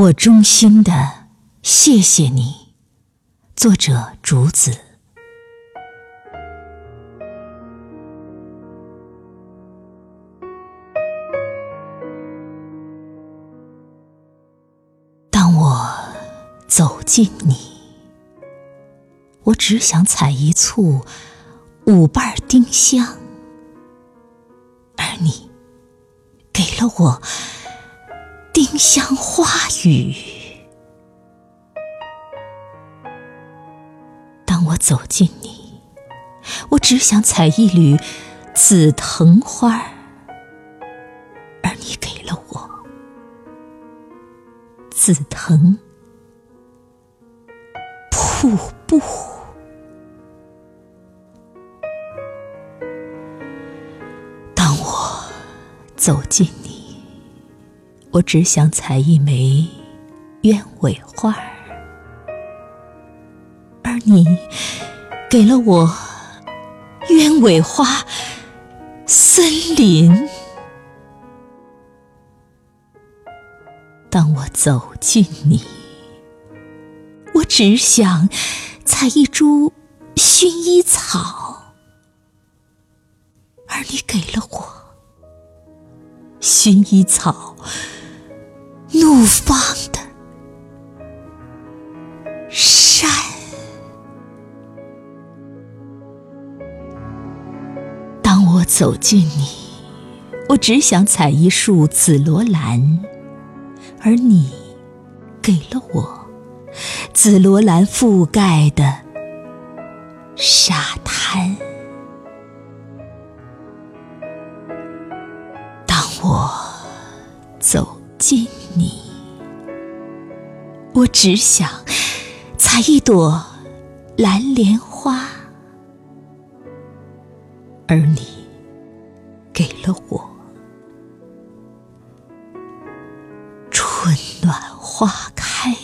我衷心的谢谢你。作者：竹子。当我走近你，我只想采一簇五瓣丁香，而你给了我。丁香花语。当我走近你，我只想采一缕紫藤花，而你给了我紫藤瀑布。当我走近。我只想采一枚鸢尾花而你给了我鸢尾花森林。当我走近你，我只想采一株薰衣草，而你给了我薰衣草。怒放的山。当我走近你，我只想采一束紫罗兰，而你给了我紫罗兰覆盖的沙滩。当我走近。你，我只想采一朵蓝莲花，而你给了我春暖花开。